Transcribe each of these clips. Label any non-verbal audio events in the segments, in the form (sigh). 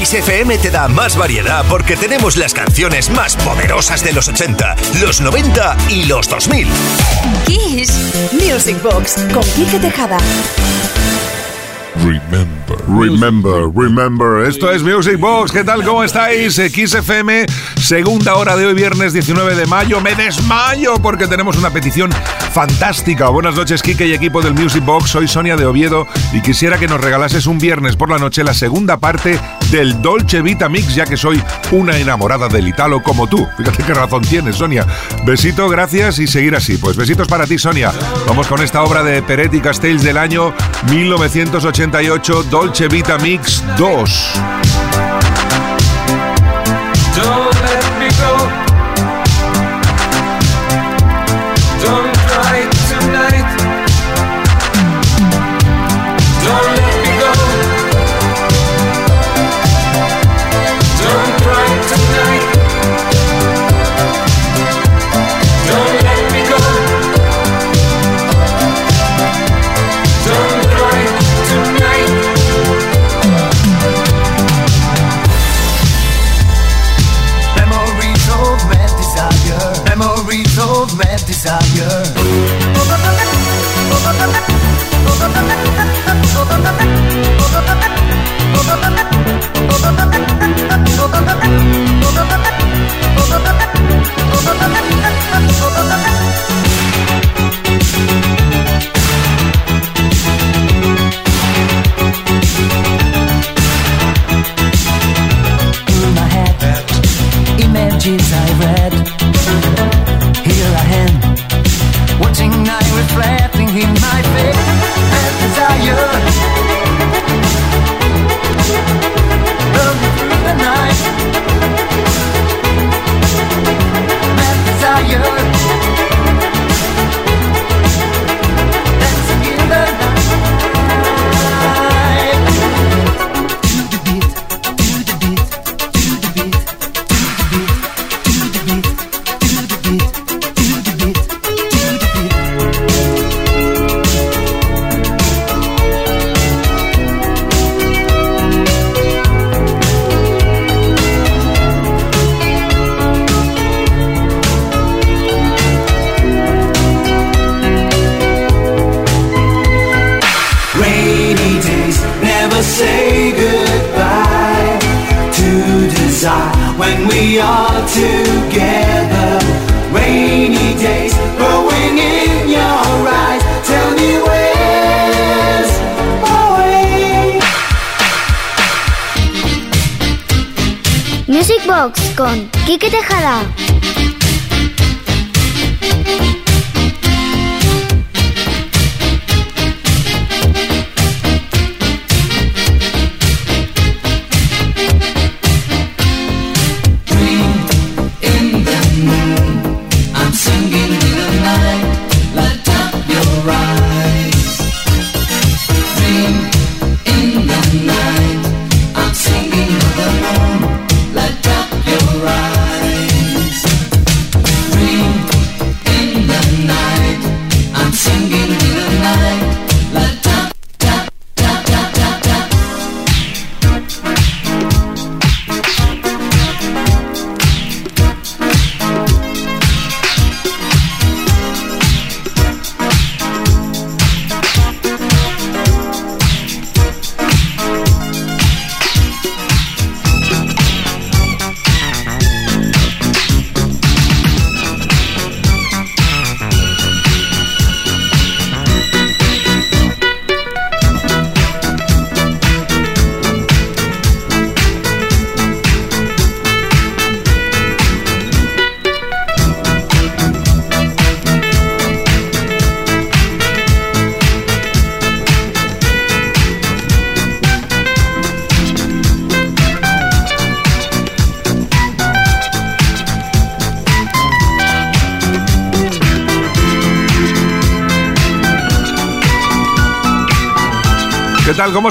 Kiss FM te da más variedad porque tenemos las canciones más poderosas de los 80, los 90 y los 2000. Kiss Music Box con Kike Tejada. Remember. Remember, remember. Esto es Music Box. ¿Qué tal? ¿Cómo estáis? XFM, segunda hora de hoy, viernes 19 de mayo. Me desmayo porque tenemos una petición fantástica. Buenas noches, Kike y equipo del Music Box. Soy Sonia de Oviedo y quisiera que nos regalases un viernes por la noche la segunda parte del Dolce Vita Mix, ya que soy una enamorada del Italo como tú. Fíjate qué razón tienes, Sonia. Besito, gracias y seguir así. Pues besitos para ti, Sonia. Vamos con esta obra de Peretti Castells del año 1988, Dolce Vita Mix 2.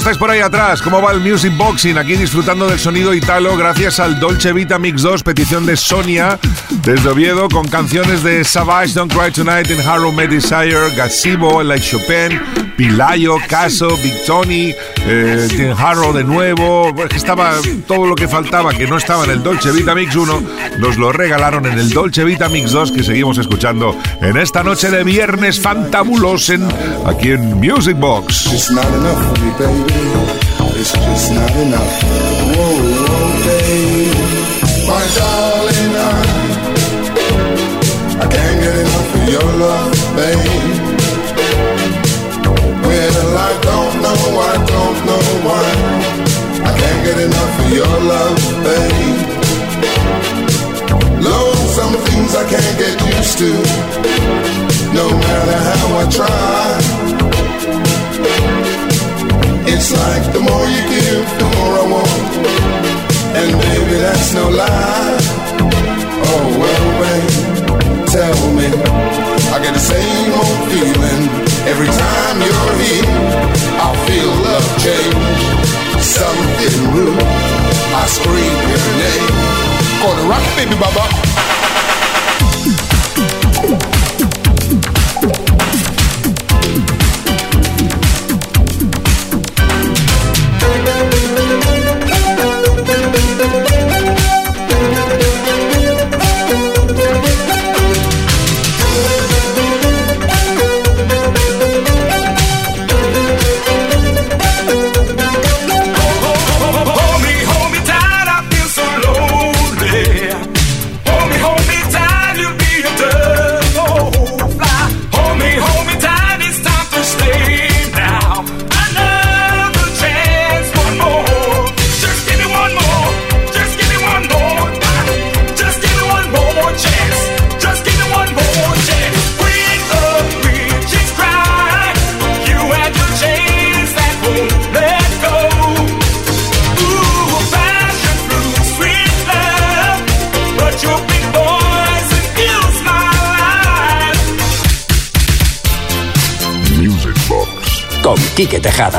Estáis por ahí atrás? ¿Cómo va el Music Boxing? Aquí disfrutando del sonido italo gracias al Dolce Vita Mix 2, petición de Sonia desde Oviedo, con canciones de Savage, Don't Cry Tonight, In Harrow May Desire, Gazebo, Like Chopin, Pilayo, Caso, Big Tony, eh, Harrow de nuevo. Estaba todo lo que faltaba, que no estaba en el Dolce Vita Mix 1, nos lo regalaron en el Dolce Vita Mix 2 que seguimos escuchando en esta noche de viernes fantabuloso aquí en Music Box. It's not enough for me, baby. It's not enough. Whoa, whoa, baby. My darling, I, I can't get enough of your love, baby. Well, I don't know, I don't know why. I can't get enough of your love, baby. Lord, some things I can't get used to. No matter how I try. It's like the more you give, the more I want. And baby, that's no lie. Oh, well, babe, tell me. I get the same old feeling every time you're here. I feel love change, something rude. I scream your name. Gonna rock, baby, baba. Tejada.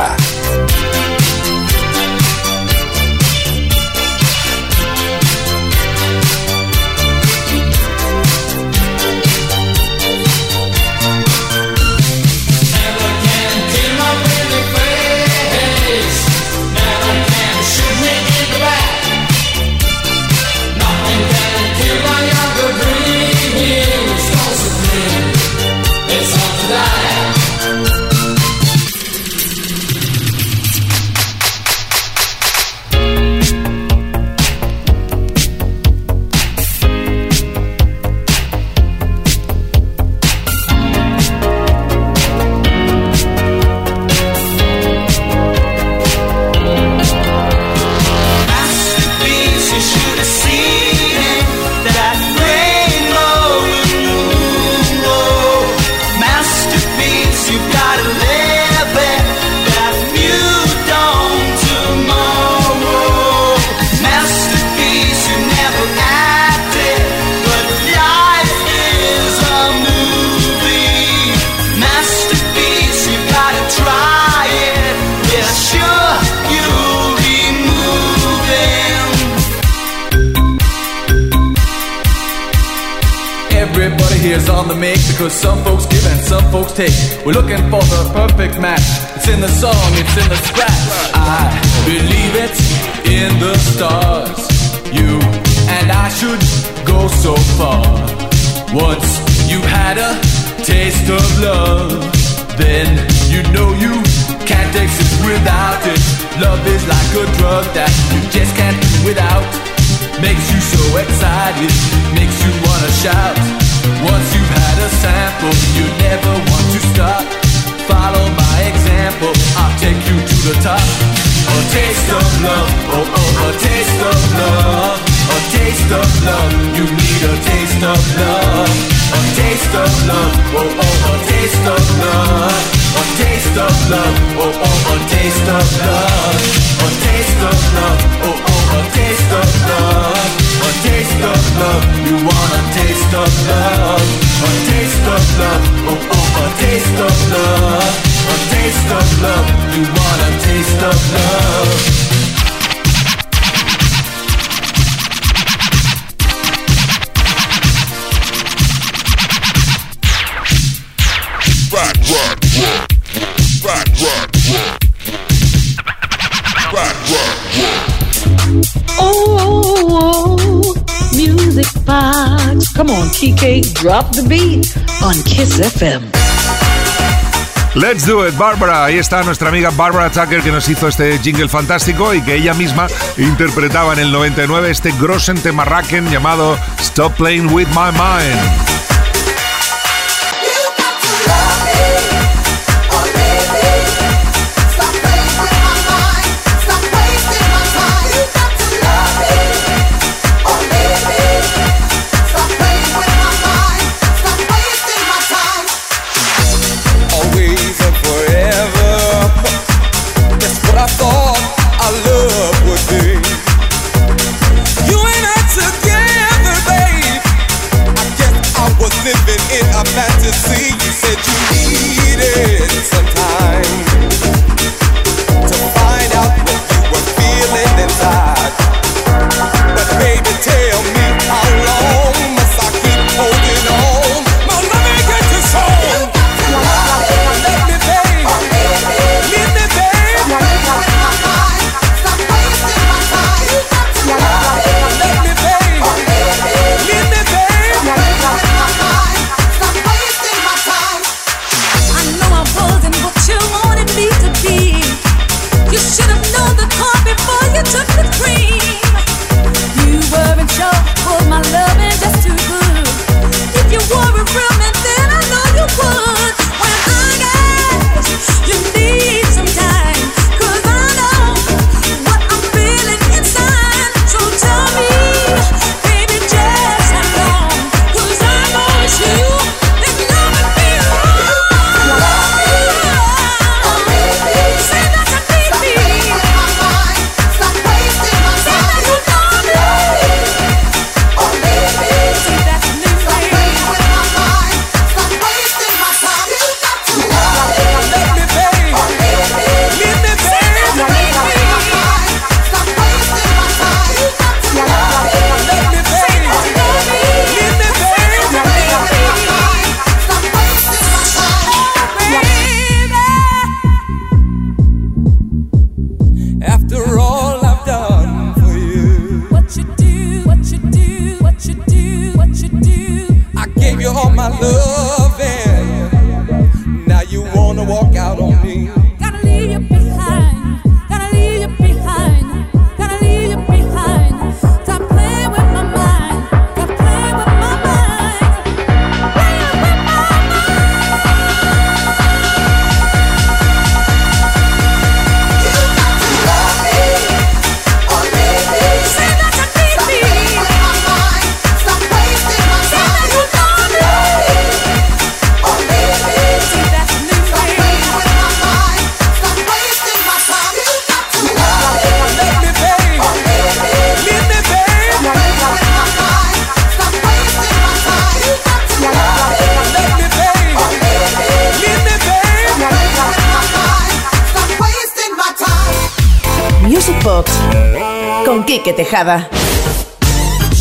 Some folks give and some folks take. We're looking for the perfect match. It's in the song, it's in the scratch. I believe it's in the stars. You and I should go so far. Once you've had a taste of love Then you know you can't exist without it. Love is like a drug that you just can't do without. Makes you so excited, makes you wanna shout. Once you've had a sample, you never want to stop. Follow my example, I'll take you to the top. A taste of love, oh oh, a taste of love. A taste of love, you need a taste of love. A taste of love, oh oh, a taste of love. A taste of love, oh oh, a taste of love. A taste of love, oh oh, a taste of love. A taste of love, you wanna taste taste of love, a taste of love, oh oh, a taste of love, a taste of love. You want a taste of love? Kike, drop the beat on Kiss FM. Let's do it, Barbara. Ahí está nuestra amiga Barbara Tucker que nos hizo este jingle fantástico y que ella misma interpretaba en el 99 este grossen temarraken llamado Stop Playing With My Mind.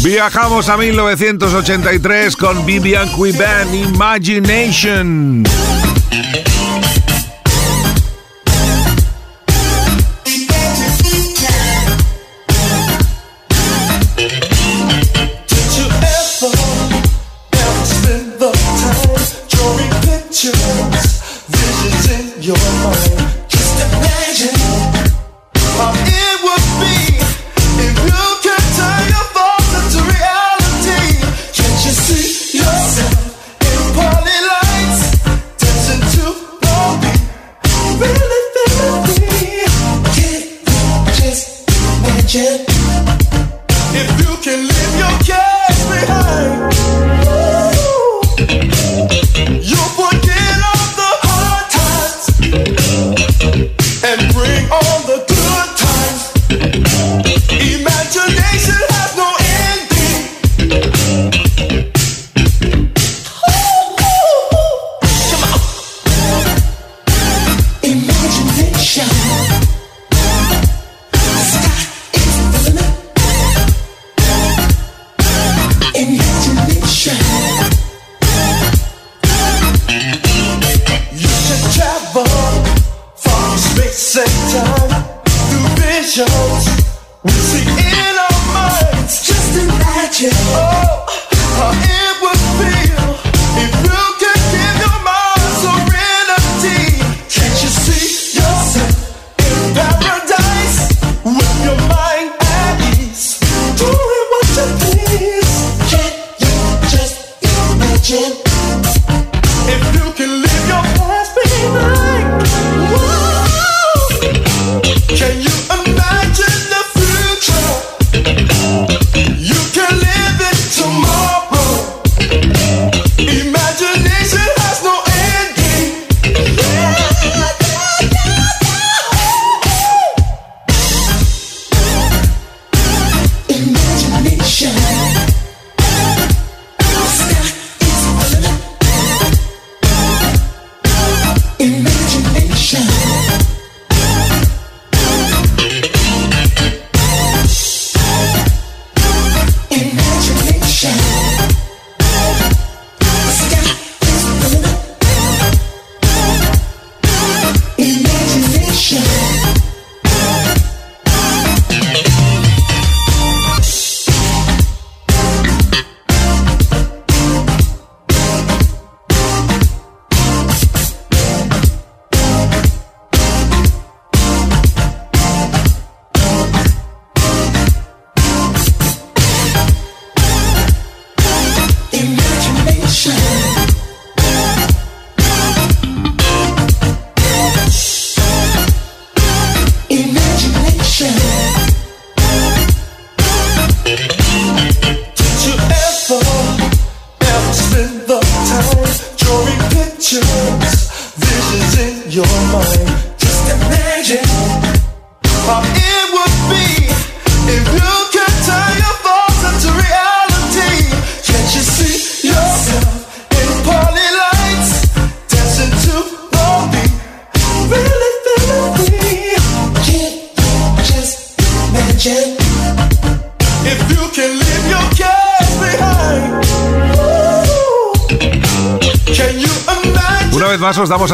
Viajamos a 1983 con Vivian Quiban, Imagination.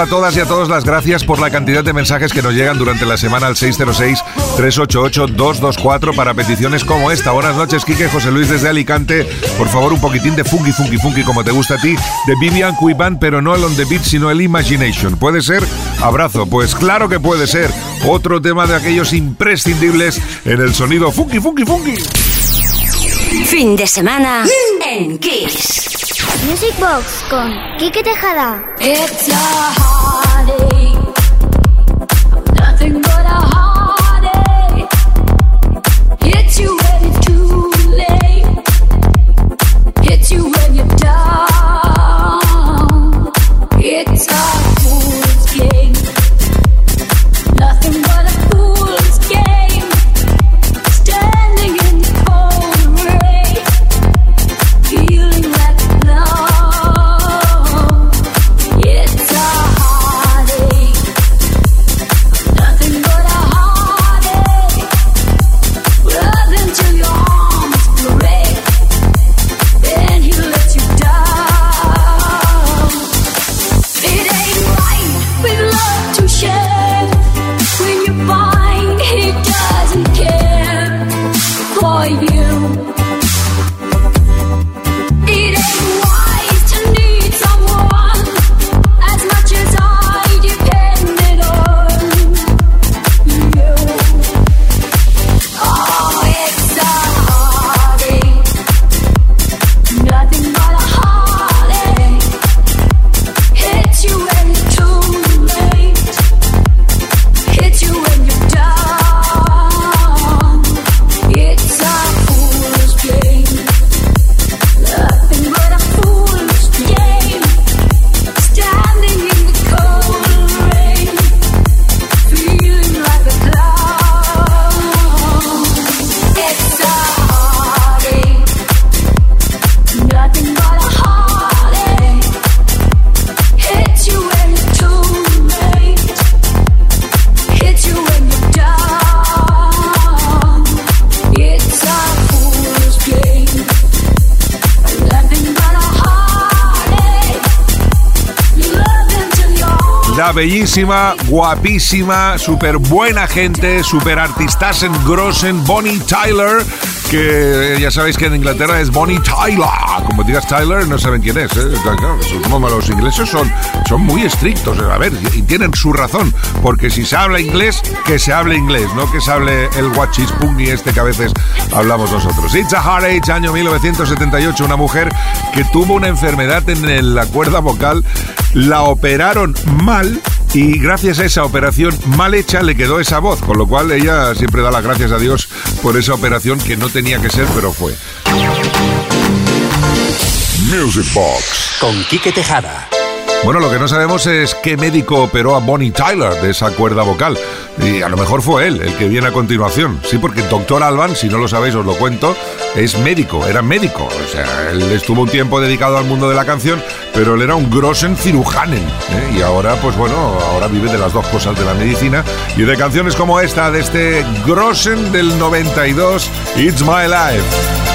A todas y a todos las gracias por la cantidad de mensajes que nos llegan durante la semana al 606-388-224 para peticiones como esta. Buenas noches, Quique José Luis desde Alicante. Por favor, un poquitín de funky, funky, funky, como te gusta a ti, de Vivian Cuiban, pero no el on the beat, sino el Imagination. ¿Puede ser? Abrazo. Pues claro que puede ser. Otro tema de aquellos imprescindibles en el sonido funky, funky, funky. Fin de semana en Kiss. Music Box con Kike Tejada. It's a bellísima, guapísima, súper buena gente, súper artistas en Grossen, Bonnie Tyler, que ya sabéis que en Inglaterra es Bonnie Tyler. Como digas Tyler, no saben quién es. ¿eh? los ingleses son, son muy estrictos, a ver, y tienen su razón, porque si se habla inglés, que se hable inglés, no que se hable el y este que a veces hablamos nosotros. It's a Hard Age, año 1978, una mujer que tuvo una enfermedad en la cuerda vocal la operaron mal y gracias a esa operación mal hecha le quedó esa voz, con lo cual ella siempre da las gracias a Dios por esa operación que no tenía que ser, pero fue. Music Box con Quique Tejada. Bueno, lo que no sabemos es qué médico operó a Bonnie Tyler de esa cuerda vocal. Y a lo mejor fue él el que viene a continuación. Sí, porque Doctor Alban, si no lo sabéis, os lo cuento, es médico, era médico. O sea, él estuvo un tiempo dedicado al mundo de la canción, pero él era un grossen cirujanen. ¿eh? Y ahora, pues bueno, ahora vive de las dos cosas de la medicina y de canciones como esta, de este grossen del 92, It's My Life.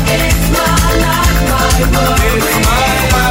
If my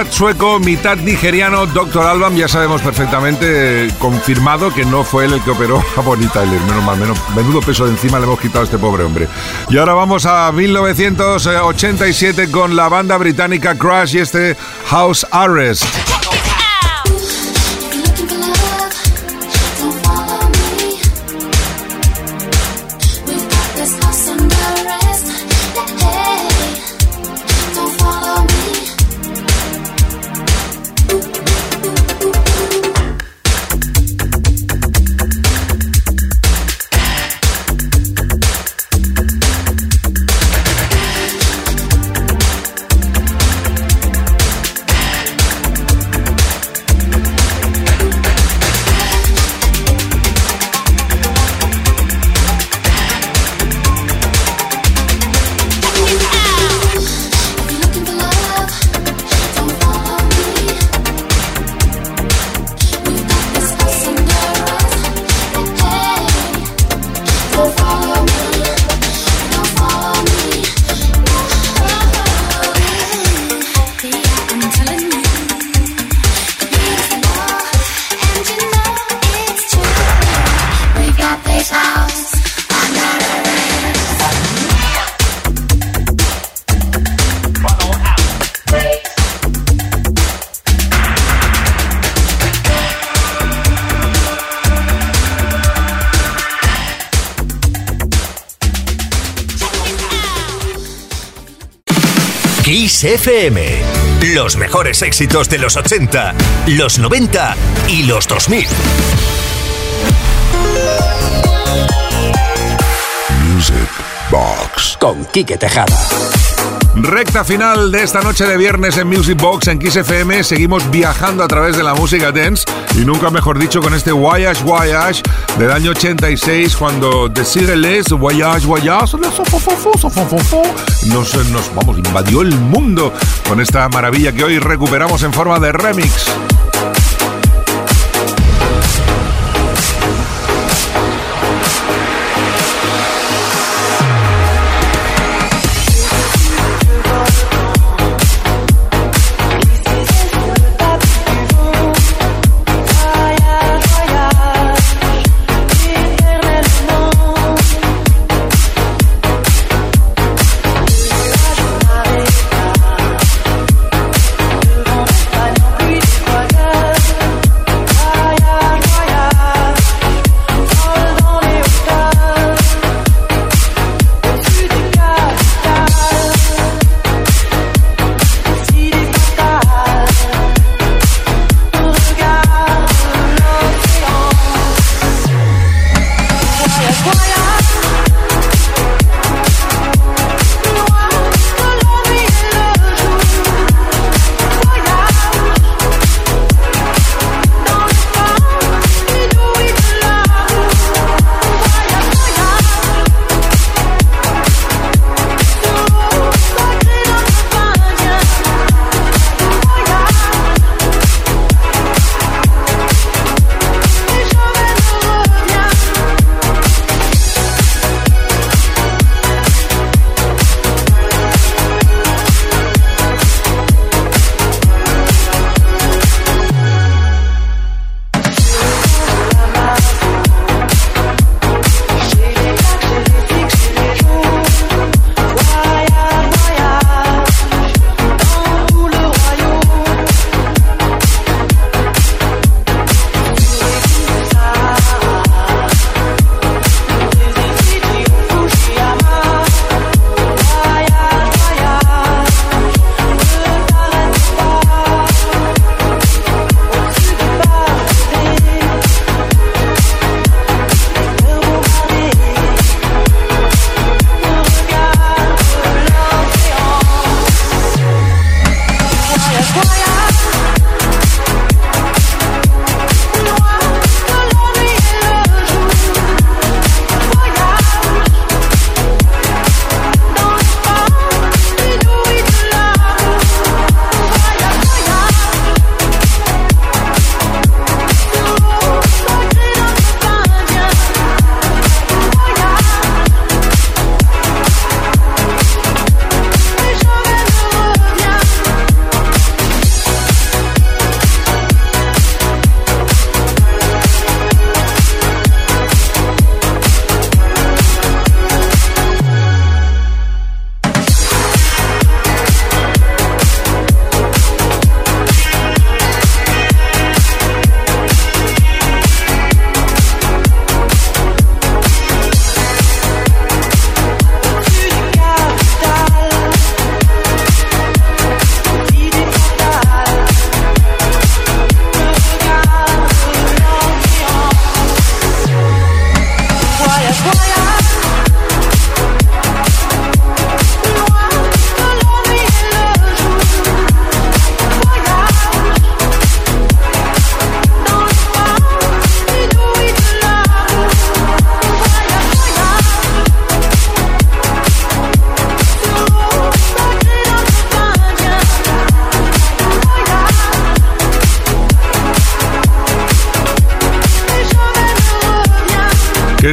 Mitad sueco, mitad nigeriano, Doctor Alban, ya sabemos perfectamente, confirmado que no fue él el que operó a Bonnie Tyler. Menos mal, menos, menudo peso de encima le hemos quitado a este pobre hombre. Y ahora vamos a 1987 con la banda británica Crash y este House Arrest. Kiss FM. Los mejores éxitos de los 80, los 90 y los 2000. Music Box. Con Quique Tejada. Recta final de esta noche de viernes en Music Box en Kiss FM. Seguimos viajando a través de la música dance y nunca mejor dicho con este Voyage Voyage del año 86 cuando Desireless Voyage Voyage nos, nos vamos, invadió el mundo con esta maravilla que hoy recuperamos en forma de remix.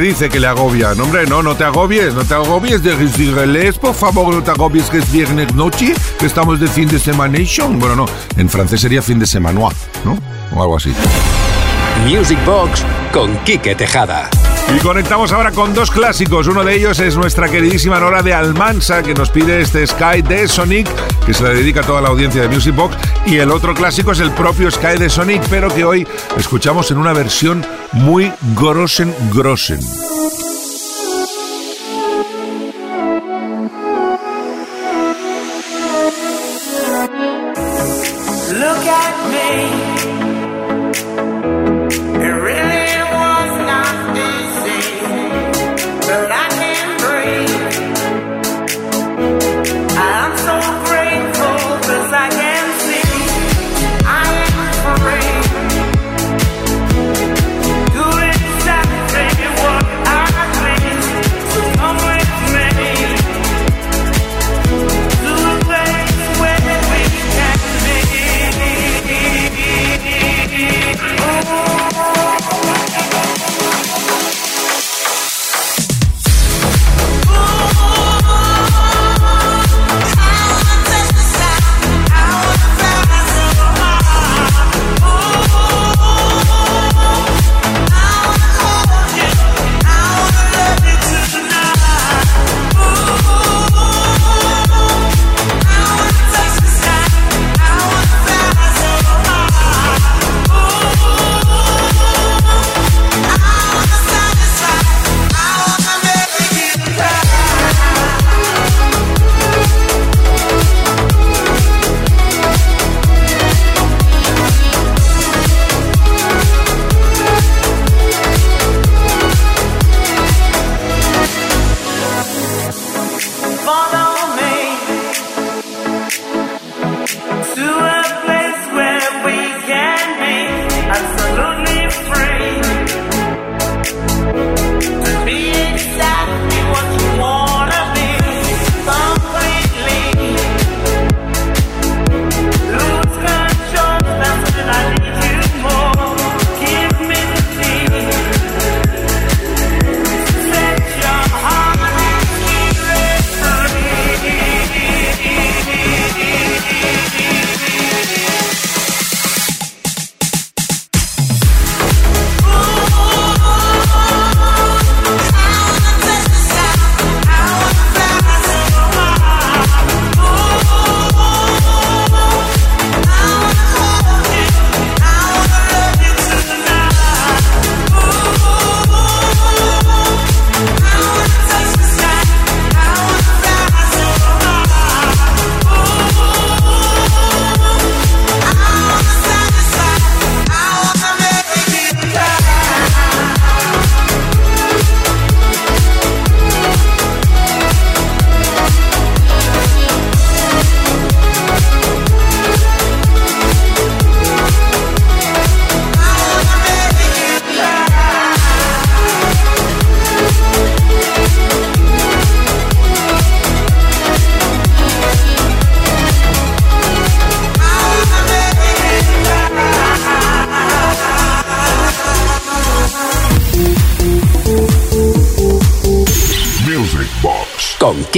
Dice que le agobia. No, hombre, no, no te agobies, no te agobies de decirles, por favor, no te agobies que es viernes noche, que estamos de fin de semana. Bueno, no, en francés sería fin de semana, ¿no? O algo así. Music Box con Quique Tejada. Y conectamos ahora con dos clásicos. Uno de ellos es nuestra queridísima Nora de Almansa, que nos pide este Sky de Sonic, que se le dedica a toda la audiencia de Music Box. Y el otro clásico es el propio Sky de Sonic, pero que hoy escuchamos en una versión muy grossen grossen.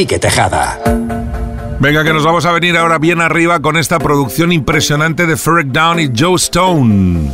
Quique Tejada. Venga, que nos vamos a venir ahora bien arriba con esta producción impresionante de Ferric Down y Joe Stone.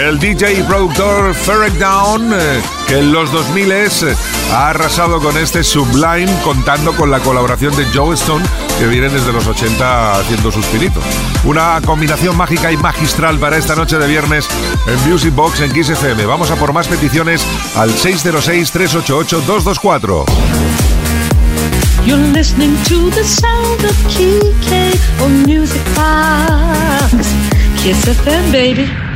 DJ y productor Ferric Down, eh, que en los 2000 s eh, ha arrasado con este Sublime, contando con la colaboración de Joe Stone, que viene desde los 80 haciendo suspiritos. Una combinación mágica y magistral para esta noche de viernes en Music Box en Kiss FM. Vamos a por más peticiones al 606-388-224. You're listening to the sound of on Music Box. Kiss FM, baby.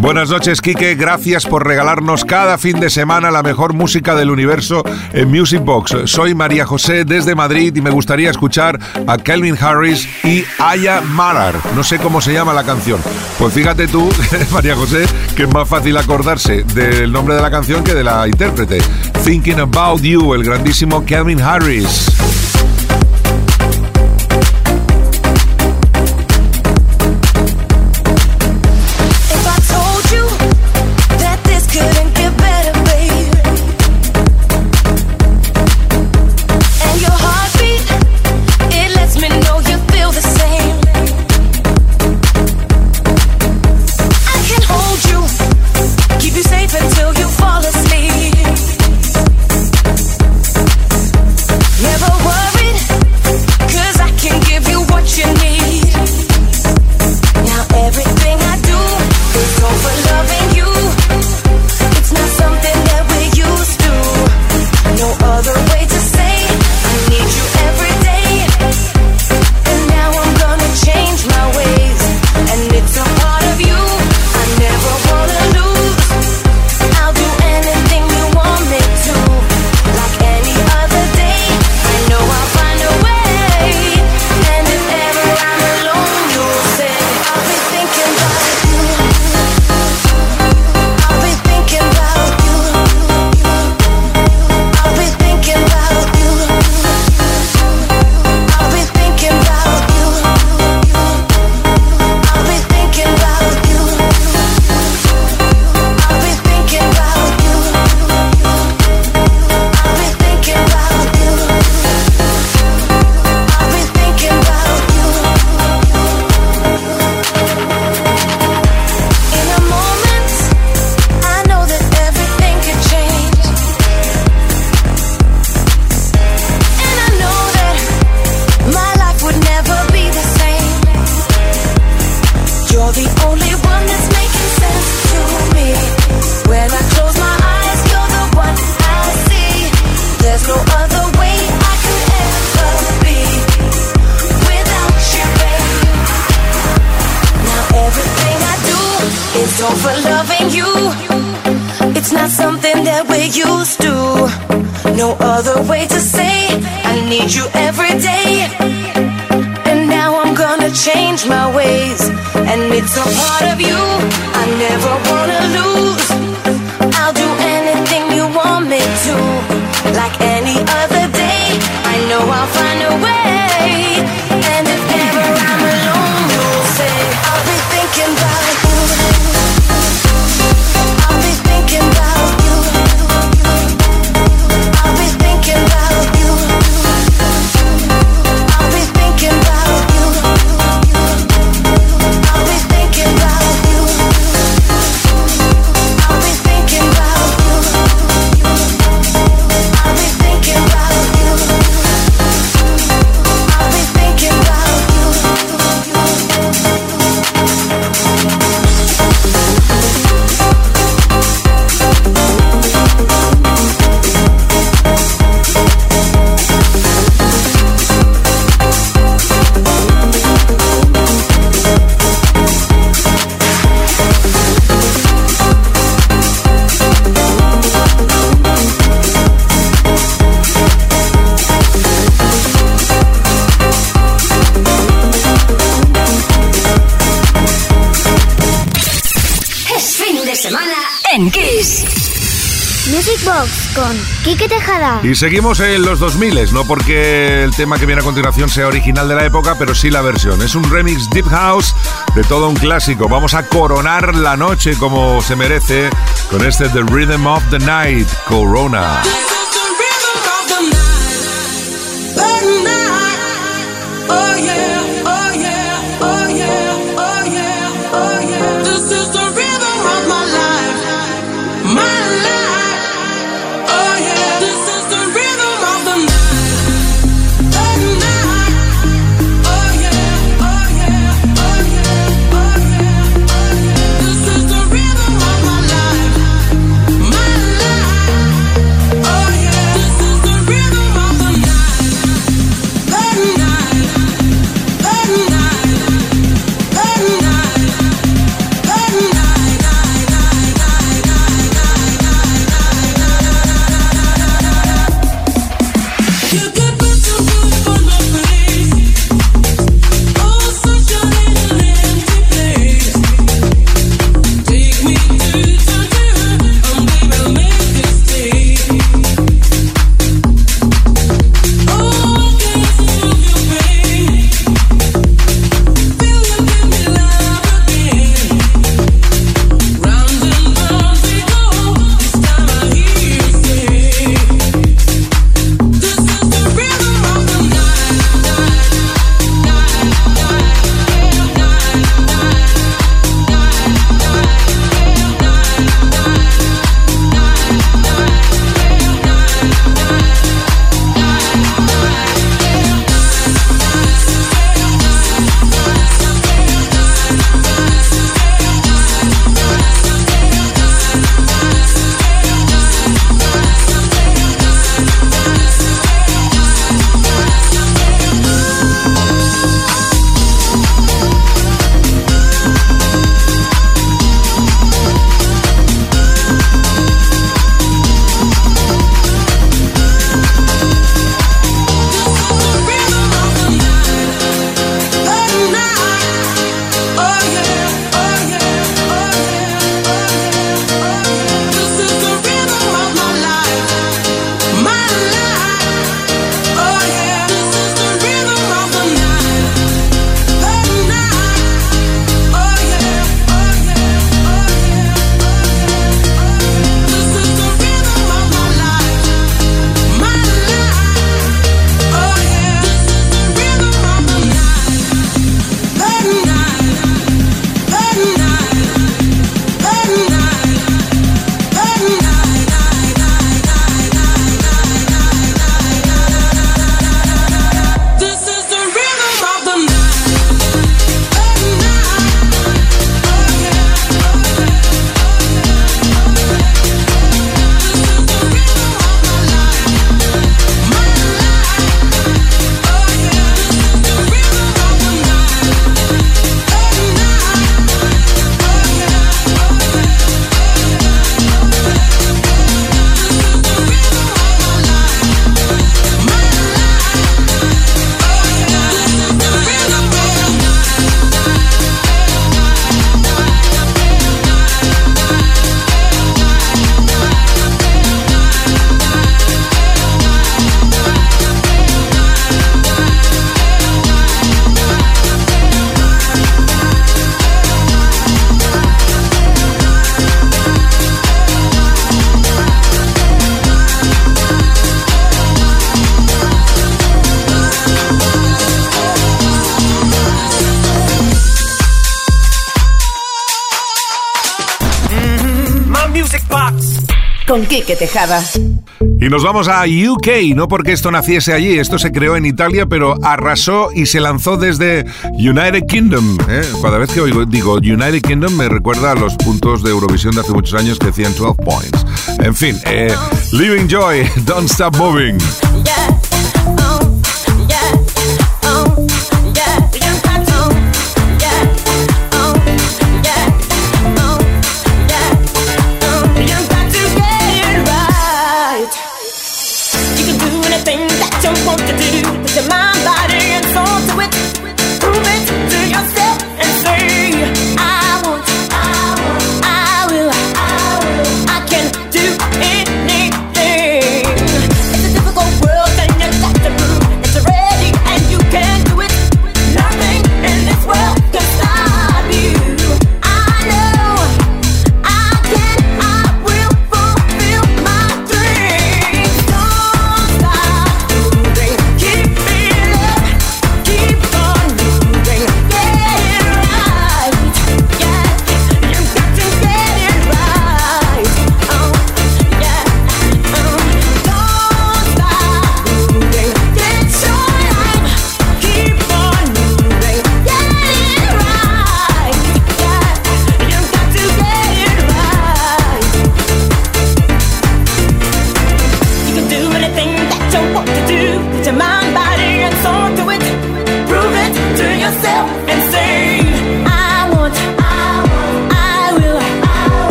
Buenas noches, Kike. Gracias por regalarnos cada fin de semana la mejor música del universo en Music Box. Soy María José desde Madrid y me gustaría escuchar a Kelvin Harris y Aya Marar. No sé cómo se llama la canción. Pues fíjate tú, (laughs) María José, que es más fácil acordarse del nombre de la canción que de la intérprete. Thinking About You, el grandísimo Kelvin Harris. to say I need you every day. And now I'm gonna change my ways. And it's a part of you I never wanna lose. Y seguimos en los 2000, no porque el tema que viene a continuación sea original de la época, pero sí la versión. Es un remix Deep House de todo un clásico. Vamos a coronar la noche como se merece con este The Rhythm of the Night, Corona. Oh, oh, oh, con Quique Tejada. Y nos vamos a UK, no porque esto naciese allí, esto se creó en Italia, pero arrasó y se lanzó desde United Kingdom. ¿eh? Cada vez que oigo, digo United Kingdom me recuerda a los puntos de Eurovisión de hace muchos años que decían 12 points. En fin, eh, Living Joy, (laughs) Don't Stop Moving.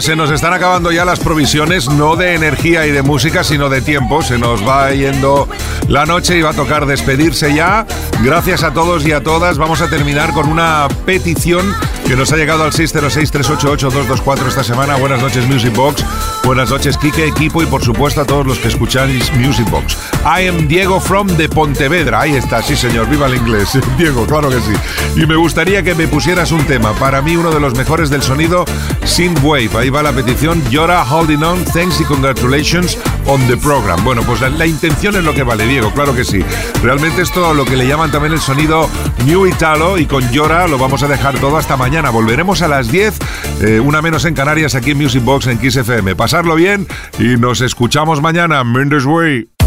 Pues se nos están acabando ya las provisiones, no de energía y de música, sino de tiempo. Se nos va yendo la noche y va a tocar despedirse ya. Gracias a todos y a todas. Vamos a terminar con una petición que nos ha llegado al 606-388-224 esta semana. Buenas noches, Music Box. Buenas noches, Kike, equipo y por supuesto a todos los que escucháis Music Box. I am Diego from de Pontevedra. Ahí está, sí señor, viva el inglés. (laughs) Diego, claro que sí. Y me gustaría que me pusieras un tema. Para mí uno de los mejores del sonido, Synthwave. Ahí va la petición. Llora, holding on, thanks y congratulations on the program. Bueno, pues la, intención es lo que vale, Diego, claro que sí. Realmente esto lo que le llaman también el sonido New Italo y con Llora lo vamos a dejar todo hasta mañana. Volveremos a las 10, eh, una menos en Canarias, aquí en Music Box en Kiss FM. Pasarlo bien y nos escuchamos mañana. Mendes Way.